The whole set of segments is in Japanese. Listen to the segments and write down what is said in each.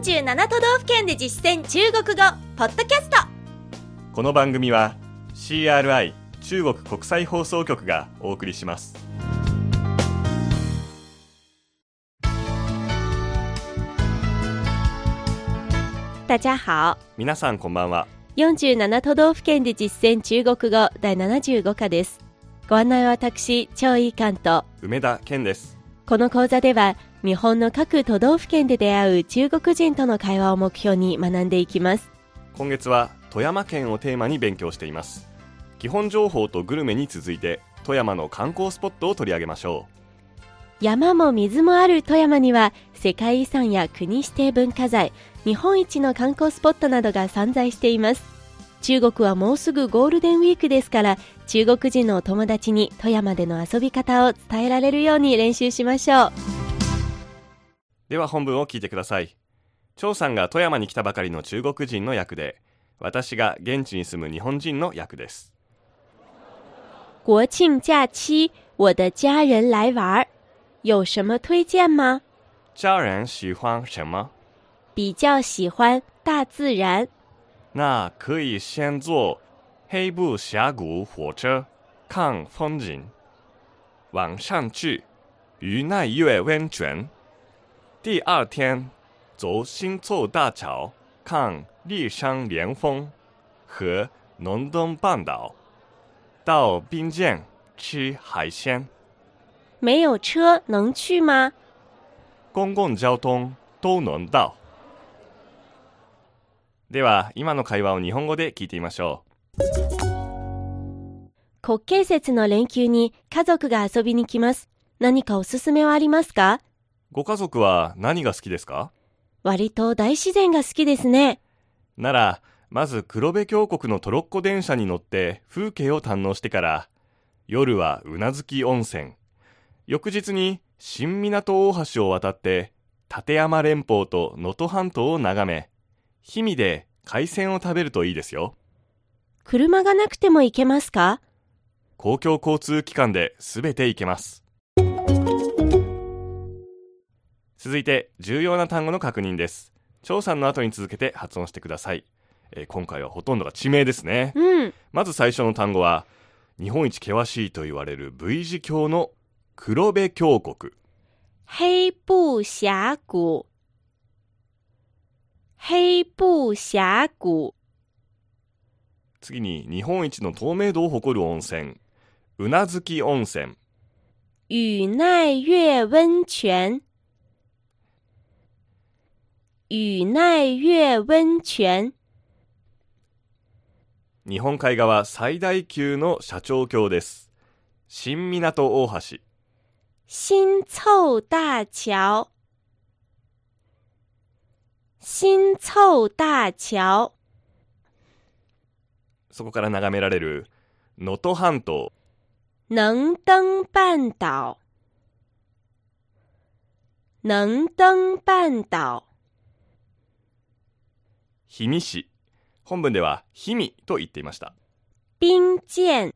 47都道府県で実践中国語ポッドキャスト。この番組は CRI 中国国際放送局がお送りします。大家好。皆さんこんばんは。47都道府県で実践中国語第75課です。ご案内は私張井関と。梅田健です。この講座では日本の各都道府県で出会う中国人との会話を目標に学んでいきます。今月は富山県をテーマに勉強しています。基本情報とグルメに続いて富山の観光スポットを取り上げましょ山も水もある富山には世界遺産や国指定文化財日本一の観光スポットなどが散在しています。中国はもうすぐゴールデンウィークですから中国人のお友達に富山での遊び方を伝えられるように練習しましょううでは本文を聞いてください。張さんが富山に来たばかりの中国人の役で私が現地に住む日本人の役です。国庆假期我的家人来玩。有什么推荐吗？家人喜欢什么？比较喜欢大自然。那可以先坐黑布峡谷火车看风景，晚上去鱼奈月温泉。第二天走新凑大桥看丽山连峰和伦敦半岛，到滨江吃海鲜。没有车能去吗？公共交通都能到。では今の会話を日本語で聞いてみましょ国慶節の連休に家族が遊びに来ます何かおすすめはありますか？う。ご家族は何が好きですか？割と大自然が好きですねなら、まず黒部峡谷のトロッコ電車に乗って風景を堪能してから、夜は宇奈月温泉。翌日に新港大橋を渡って、立山連峰と能登半島を眺め、氷見で海鮮を食べるといいですよ。車がなくても行けますか？公共交通機関で全て行けます。続いて、重要な単語の確認です。張さんの後に続けて発音してください。えー今回はほとんどが地名ですね。うんまず最初の単語は、日本一険しいと言われる V 字峡の黒部峡谷。黑布峡谷黑布峡谷次に日本一の透明度を誇る温泉、宇奈月温泉。宇奈月温泉宇奈月温泉日本海側最大級の社長橋です。新港大橋。新凑大橋新湊大橋そこから眺められる能登半島。能登半島能登半島氷見市。本文では氷見と言っていました。冰剑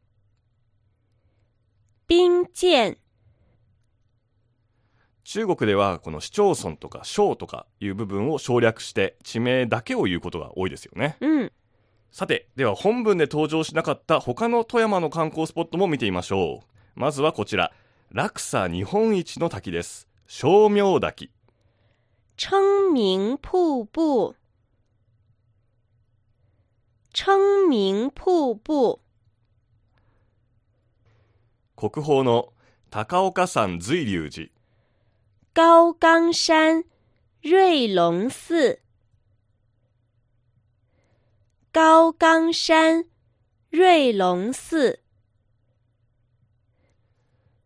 冰剑中国ではこの市町村とか省とかいう部分を省略して地名だけを言うことが多いですよね。うんさて、では本文で登場しなかった他の富山の観光スポットも見てみましょう。まずはこちら。落差日本一の滝です。正明滝。청明瀑布 청明瀑布国宝の高岡山瑞龍寺。高冈山瑞龙寺高冈山瑞龙寺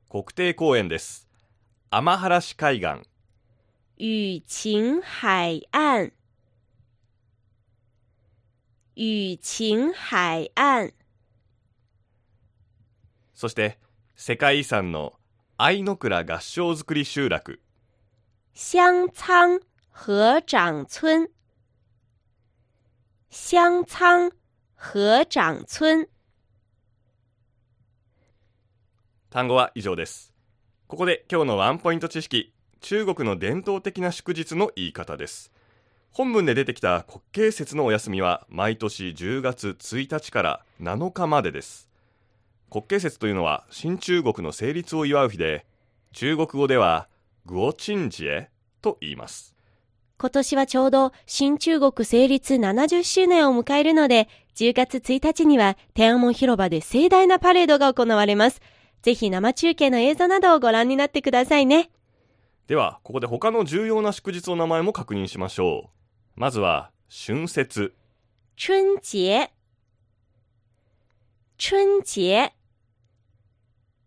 国定公園です。天原市海岸。雨晴海岸雨晴海岸そして世界遺産の愛の倉合掌造り集落。香仓合掌村香仓合掌村単語は以上です。ここで今日のワンポイント知識。中国の伝統的な祝日の言い方です。本文で出てきた国慶節のお休みは毎年10月1日から7日までです国慶節というのは新中国の成立を祝う日で中国語ではグオチンジエと言います今年はちょうど新中国成立70周年を迎えるので、10月1日には天安門広場で盛大なパレードが行われます。ぜひ生中継の映像などをご覧になってくださいね。ではここで他の重要な祝日の名前も確認しましょうまずは春節春節。春節。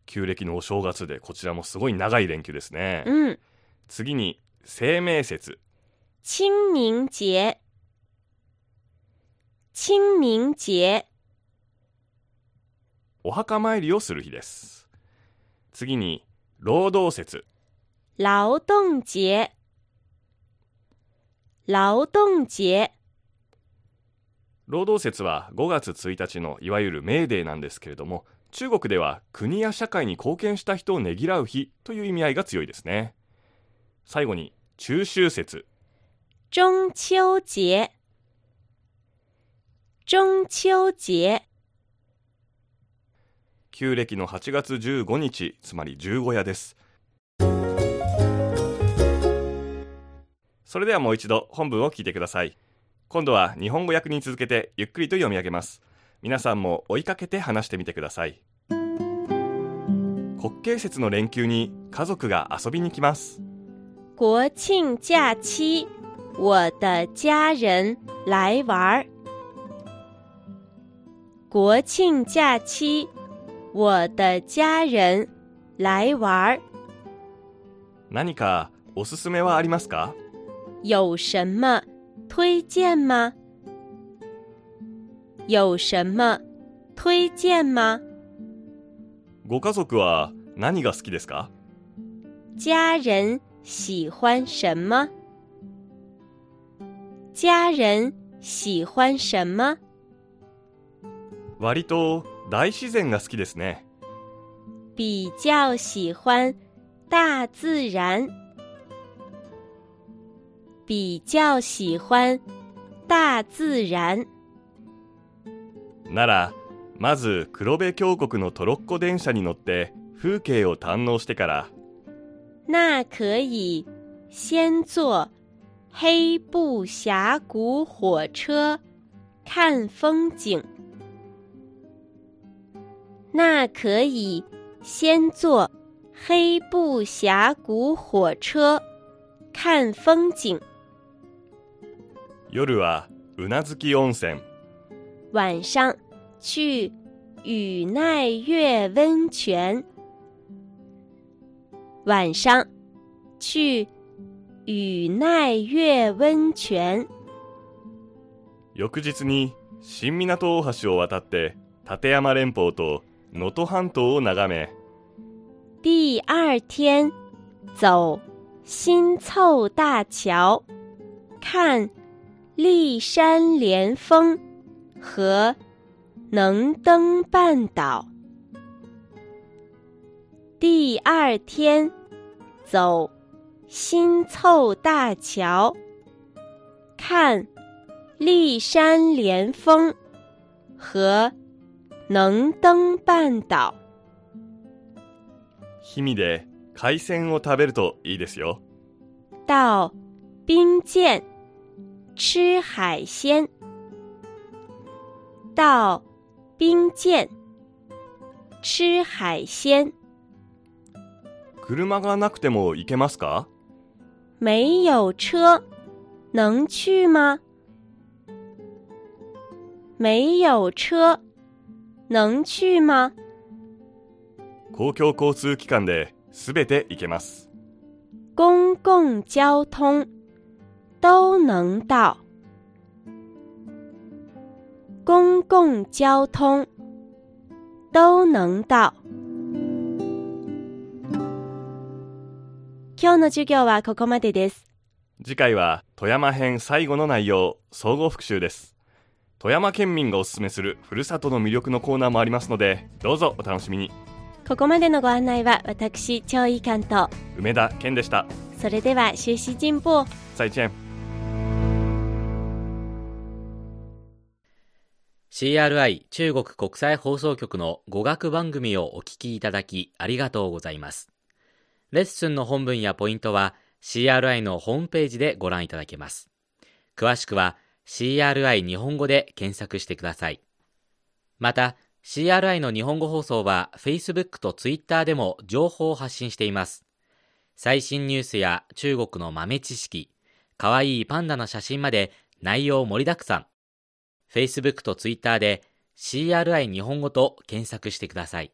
旧暦のお正月でこちらもすごい長い連休ですね、うん。次に清明節清明節。清明節。お墓参りをする日です次に労働節劳動節。劳動節。労働節は5月1日のいわゆるメーデーなんですけれども中国では国や社会に貢献した人をねぎらう日という意味合いが強いですね最後に中秋節中秋節。中秋節。旧暦の8月15日つまり十五夜ですそれではもう一度本文を聞いてください。今度は日本語訳に続けてゆっくりと読み上げます。皆さんも追いかけて話してみてください。国慶節の連休に家族が遊びに来ます。国庆假期，我的家人来玩。儿。国庆假期，我的家人来玩。儿。何かおすすめはありますか？有什么推荐吗？有什么推荐吗？ご家族は何が好きですか？家人喜欢什么？家人喜欢什么？割と大自然が好きですね比较喜欢大自然，比较喜欢大自然。ならまず黒部峡谷のトロッコ電車に乗って風景を堪能してから那可以先坐黑布峡谷火车看风景。那可以先坐黑布峡谷火车看风景。 夜は宇奈月温泉晚上去宇奈月温泉。晚上去宇奈月温泉。翌日に新湊大橋を渡って立山連峰と能登半島を眺め第二天走新凑大桥，看骊山连峰和能登半岛。第二天走新凑大桥，看骊山连峰和能登半岛。氷見で海鮮を食べるといいですよ到冰见 吃海鲜。到冰见吃海鲜。車がなくても行けますか？没有车，能去吗？没有车，能去吗？公共交通機関で全て行けます公共交通都能到。公共交通都能到。今日の授業はここまでです。次回は富山編最後の内容総合復習です富山県民がおすすめするふるさとの魅力のコーナーもありますのでどうぞお楽しみにここまでのご案内は私、張井関と、梅田健でしたそれでは修士進歩。再见 CRI 中国国際放送局の語学番組をお聞きいただきありがとうございます。レッスンの本文やポイントは CRI のホームページでご覧いただけます。詳しくは CRI 日本語で検索してください。また、CRI の日本語放送は Facebook と Twitter でも情報を発信しています。最新ニュースや中国の豆知識、かわいいパンダの写真まで内容盛りだくさん。Facebook と Twitter で CRI 日本語と検索してください。